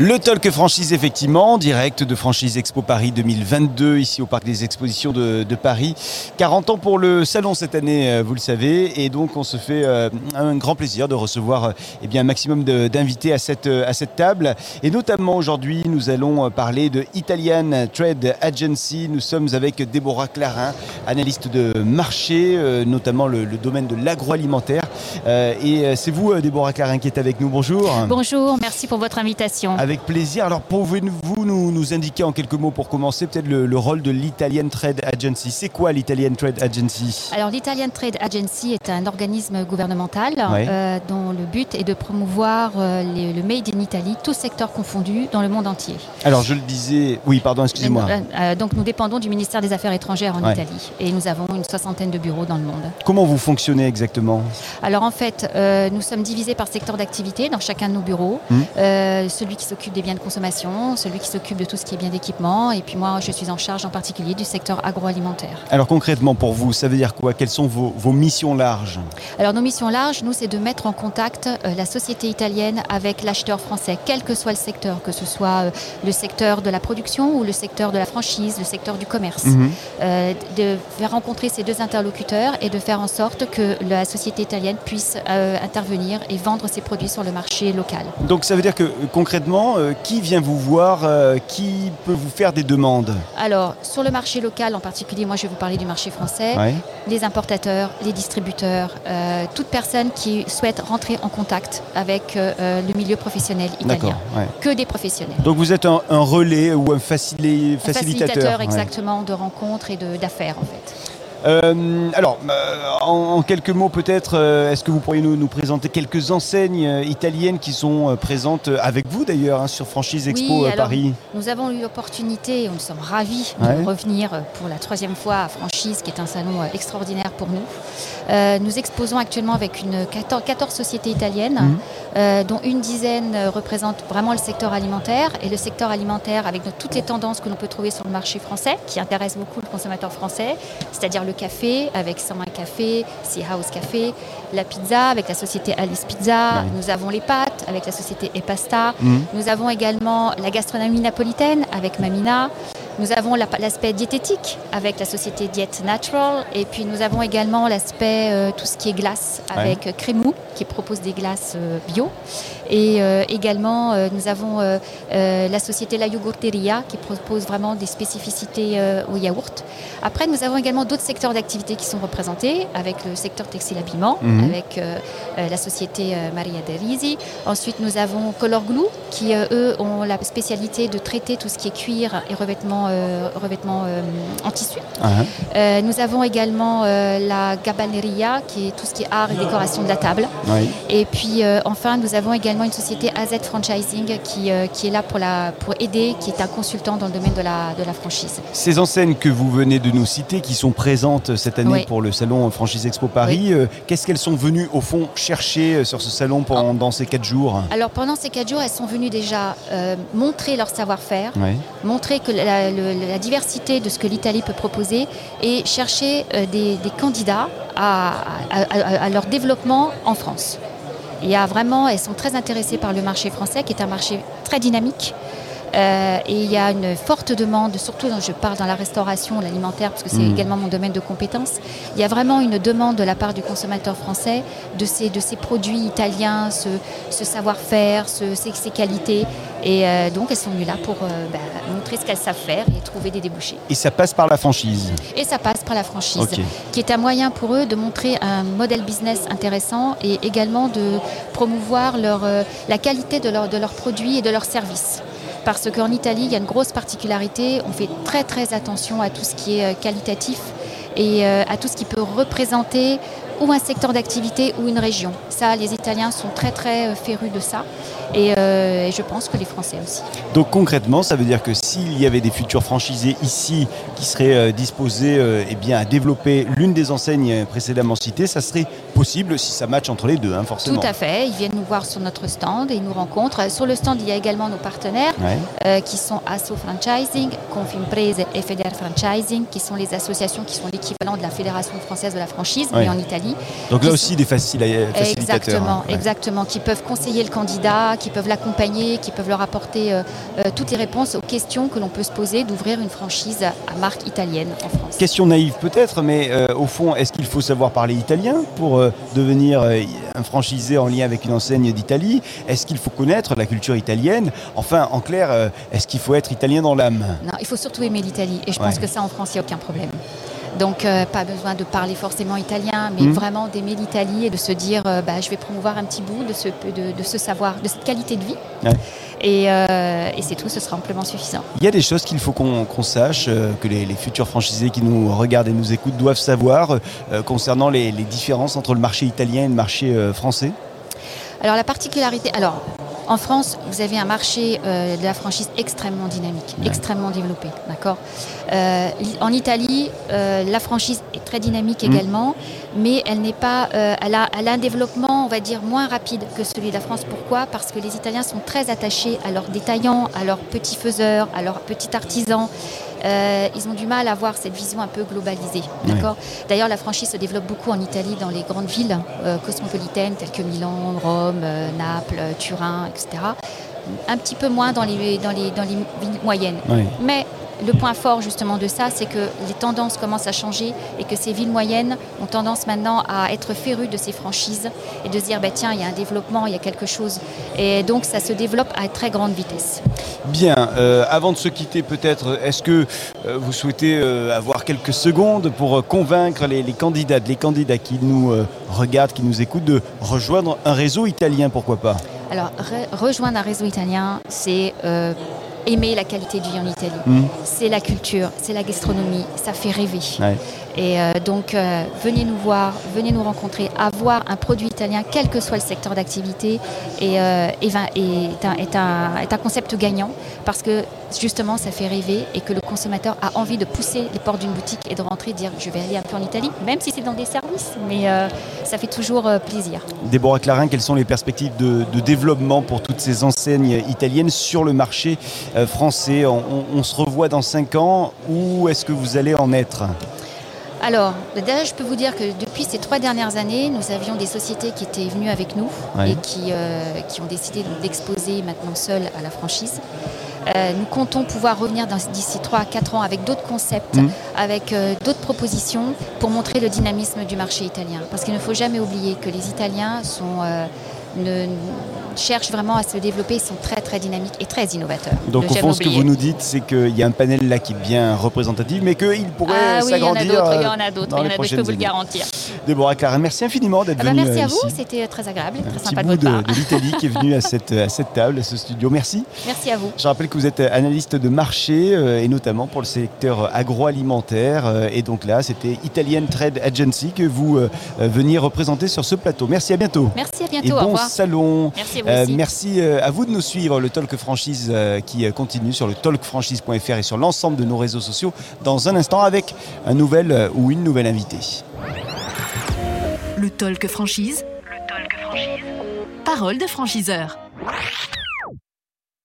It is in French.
Le Talk Franchise, effectivement, en direct de Franchise Expo Paris 2022, ici au Parc des Expositions de, Paris. 40 ans pour le salon cette année, euh, vous le savez, et donc on se fait euh, un grand plaisir de recevoir euh, eh bien, un maximum d'invités à cette, table. Et notamment aujourd'hui, nous allons parler de Italian Trade Agency. Nous sommes avec Déborah Clarin, analyste de marché, notamment le domaine de l'agroalimentaire. Euh, et euh, c'est vous, euh, Déborah Clarin, qui est avec nous. Bonjour. Bonjour, merci pour votre invitation. Avec plaisir. Alors, pouvez-vous nous, nous indiquer en quelques mots pour commencer peut-être le, le rôle de l'Italian Trade Agency? C'est quoi l'Italian Trade Agency? Alors l'Italian Trade Agency est un organisme gouvernemental euh, dont le but est de promouvoir euh, les- le Made in Italy, tous secteurs confondus, dans le monde entier. Alors, je le disais. Oui, pardon, excusez-moi. Euh, donc nous dépendons du ministère des Affaires étrangères en. Italie et nous avons une soixantaine de bureaux dans le monde. Comment vous fonctionnez exactement? Alors en fait, euh, nous sommes divisés par secteur d'activité dans chacun de nos bureaux. Mhm. Euh, celui qui s'occupe des biens de consommation, celui qui s'occupe de tout ce qui est bien d'équipement, et puis moi je suis en charge en particulier du secteur agroalimentaire. Alors, concrètement, pour vous, ça veut dire quoi? Quelles sont vos, vos missions larges? Alors nos missions larges, nous, c'est de mettre en contact euh, la société italienne avec l'acheteur français, quel que soit le secteur, que ce soit le secteur de la production ou le secteur de la franchise, le secteur du commerce. Euh, de faire rencontrer ces deux interlocuteurs et de faire en sorte que la société italienne puisse euh, intervenir et vendre ses produits sur le marché local. Donc, ça veut dire que concrètement, euh, qui vient vous voir euh, Qui peut vous faire des demandes? Alors, sur le marché local en particulier, moi je vais vous parler du marché français, Ouais. les importateurs, les distributeurs, toute personne qui souhaite rentrer en contact avec le milieu professionnel italien. Ouais. Que des professionnels. Donc, vous êtes un, un relais ou un facili- Un facilitateur. exactement de rencontres et d'affaires en fait. Euh, alors, euh, en, en quelques mots peut-être, euh, est-ce que vous pourriez nous, nous présenter quelques enseignes italiennes qui sont présentes avec vous d'ailleurs hein, sur Franchise Expo Oui, alors, Paris? Nous avons eu l'opportunité, nous sommes ravis Ouais. de revenir pour la troisième fois à Franchise, qui est un salon euh, extraordinaire pour nous. Euh, nous exposons actuellement avec une 14, 14 sociétés italiennes, Mhm. euh, dont une dizaine représentent vraiment le secteur alimentaire. Et le secteur alimentaire, avec toutes les tendances que l'on peut trouver sur le marché français, qui intéressent beaucoup le consommateur français, c'est-à-dire le café avec 101 Café, Sea House Café, la pizza avec la société Alice Pizza, Ouais. nous avons les pâtes avec la société Epasta, Mhm. nous avons également la gastronomie napolitaine avec Mamina. Nous avons la- l'aspect diététique avec la société Diet Natural. Et puis nous avons également l'aspect euh, tout ce qui est glace avec euh, Crémou qui propose des glaces euh, bio. Et euh, également euh, nous avons euh, la société La Yogurteria qui propose vraiment des spécificités au yaourt. Après nous avons également d'autres secteurs d'activité qui sont représentés avec le secteur textile habillement Mhm. avec la société Maria De Risi. Ensuite, nous avons Color Glue, qui eux ont la spécialité de traiter tout ce qui est cuir et revêtement, revêtement en tissu. Ah, hein. Nous avons également la Gabaneria, qui est tout ce qui est art et décoration de la table. Oui. Et puis enfin, nous avons également une société AZ Franchising qui, euh, qui est là pour, la, pour aider, qui est un consultant dans le domaine de la, de la franchise. Ces enseignes que vous venez de nous citer, qui sont présentes cette année Oui. pour le salon Franchise Expo Paris, euh, qu'est-ce qu'elles sont venues au fond chercher euh, sur ce salon pendant ces quatre jours? Alors pendant ces quatre jours, elles sont venues déjà euh, montrer leur savoir-faire, montrer que la, le- la diversité de ce que l'Italie peut proposer et chercher des, des candidats à, à- à- à leur développement en France. Il y vraiment, elles sont très intéressées par le marché français, qui est un marché très dynamique. Euh, et il y a une forte demande, surtout je parle dans la restauration, l'alimentaire, parce que c'est Mhm. également mon domaine de compétences. Il y a vraiment une demande de la part du consommateur français de ces, de ces produits italiens, ce, ce savoir-faire, ce- ces, ces qualités. Et euh, donc elles sont venues là pour euh, bah, montrer ce qu'elles savent faire et trouver des débouchés. Et ça passe par la franchise. Et ça passe par la franchise, qui est un moyen pour eux de montrer un modèle business intéressant et également de promouvoir leur, la qualité de, leur- de leurs produits et de leurs services. Parce qu'en Italie, il y a une grosse particularité, on fait très très attention à tout ce qui est euh, qualitatif et euh, à tout ce qui peut représenter ou un secteur d'activité ou une région. Ça, les Italiens sont très très euh, férus de ça. Euh, et, je pense que les Français aussi. Donc concrètement, ça veut dire que s'il y avait des futurs franchisés ici qui seraient disposés eh bien, à développer l'une des enseignes précédemment citées, ça serait possible si ça match entre les deux, hein, forcément. Tout à fait. Ils viennent nous voir sur notre stand et ils nous rencontrent. Sur le stand, il y a également nos partenaires qui sont Asso Franchising, Confimprese et Feder Franchising, qui sont les associations qui sont l'équivalent de la Fédération française de la franchise, mais en Italie. Donc là aussi des facilitateurs. Exactement, hein. exactement, qui peuvent conseiller le candidat, qui peuvent l'accompagner, qui peuvent leur apporter euh, euh, toutes les réponses aux questions que l'on peut se poser d'ouvrir une franchise à marque italienne en France. Question naïve peut-être, mais euh, au fond, est-ce qu'il faut savoir parler italien pour devenir un franchisé en lien avec une enseigne d'Italie? Est-ce qu'il faut connaître la culture italienne? Enfin, en clair, est-ce qu'il faut être italien dans l'âme? Non, il faut surtout aimer l'Italie. Et je pense que ça, en France, il n'y a aucun problème. Donc euh, pas besoin de parler forcément italien, mais hmm. vraiment d'aimer l'Italie et de se dire euh, bah, je vais promouvoir un petit bout de ce, de, ce savoir, de cette qualité de vie. Euh, et, c'est tout, ce sera amplement suffisant. Il y a des choses qu'il faut qu'on sache, que les, futurs franchisés qui nous regardent et nous écoutent doivent savoir concernant les, les, différences entre le marché italien et le marché français? Alors la particularité, alors en France, vous avez un marché euh, de la franchise extrêmement dynamique, extrêmement développé. D'accord. Euh, en Italie, euh, la franchise est très dynamique mmh. également, mais elle n'est pas, elle a, elle, a, un développement, on va dire, moins rapide que celui de la France. Pourquoi? Parce que les Italiens sont très attachés à leurs détaillants, à leurs petits faiseurs, à leurs petits artisans. Euh, ils ont du mal à avoir cette vision un peu globalisée. D'accord? D'ailleurs, la franchise se développe beaucoup en Italie, dans les grandes villes euh, cosmopolitaines telles que Milan, Rome, euh, Naples, Turin, etc. Un petit peu moins dans les, dans les, dans les villes moyennes. Mais le point fort justement de ça, c'est que les tendances commencent à changer et que ces villes moyennes ont tendance maintenant à être férues de ces franchises et de se dire bah, tiens, il y a un développement, il y a quelque chose. Et donc ça se développe à très grande vitesse. Bien, euh, avant de se quitter peut-être, est-ce que euh, vous souhaitez euh, avoir quelques secondes pour convaincre les, candidats, les candidats qui nous regardent, qui nous écoutent, de rejoindre un réseau italien, pourquoi pas? Alors, rejoindre un réseau italien, c'est aimer la qualité de vie en Italie. Hmm. C'est la culture, c'est la gastronomie, ça fait rêver. Et euh, donc, euh, venez nous voir, venez nous rencontrer. Avoir un produit italien, quel que soit le secteur d'activité, est, euh, est, un, concept gagnant parce que justement, ça fait rêver et que le consommateur a envie de pousser les portes d'une boutique et de rentrer et dire je vais aller un peu en Italie, même si c'est dans des services, mais ça fait toujours plaisir. Déborah Clarin, quelles sont les perspectives de, développement pour toutes ces enseignes italiennes sur le marché français? On, on se revoit dans 5 ans. Où est-ce que vous allez en être? Alors, déjà, je peux vous dire que depuis ces trois dernières années, nous avions des sociétés qui étaient venues avec nous et qui, euh, qui, ont décidé d'exposer maintenant seules à la franchise. Euh, nous comptons pouvoir revenir d'ici 3 à 4 ans avec d'autres concepts, mmh. avec euh, d'autres propositions pour montrer le dynamisme du marché italien. Parce qu'il ne faut jamais oublier que les Italiens sont ne, cherchent vraiment à se développer, ils sont très très dynamiques et très innovateurs. Donc au fond, ce que vous nous dites, c'est qu'il y a un panel là qui est bien représentatif, mais qu'il pourrait ah, oui, s'agrandir. Il y en a d'autres, il y en a d'autres, je peux vous le garantir. Déborah Clara, merci infiniment d'être ah bah, venue Merci à vous, c'était très agréable, un très sympa de votre part. De, l'Italie qui est venue à cette, à cette table, à ce studio. Merci. Merci à vous. Je rappelle que vous êtes analyste de marché euh, et notamment pour le secteur agroalimentaire. Euh, et donc là, c'était Italian Trade Agency que vous euh, veniez représenter sur ce plateau. Merci, à bientôt. Merci, à bientôt. Et bon au revoir. Salon. Merci à vous aussi. merci à vous de nous suivre. Le Talk Franchise qui continue sur le talkfranchise.fr et sur l'ensemble de nos réseaux sociaux dans un instant avec un nouvel ou une nouvelle invitée. Le Talk Franchise. Le Talk Franchise. Parole de franchiseur.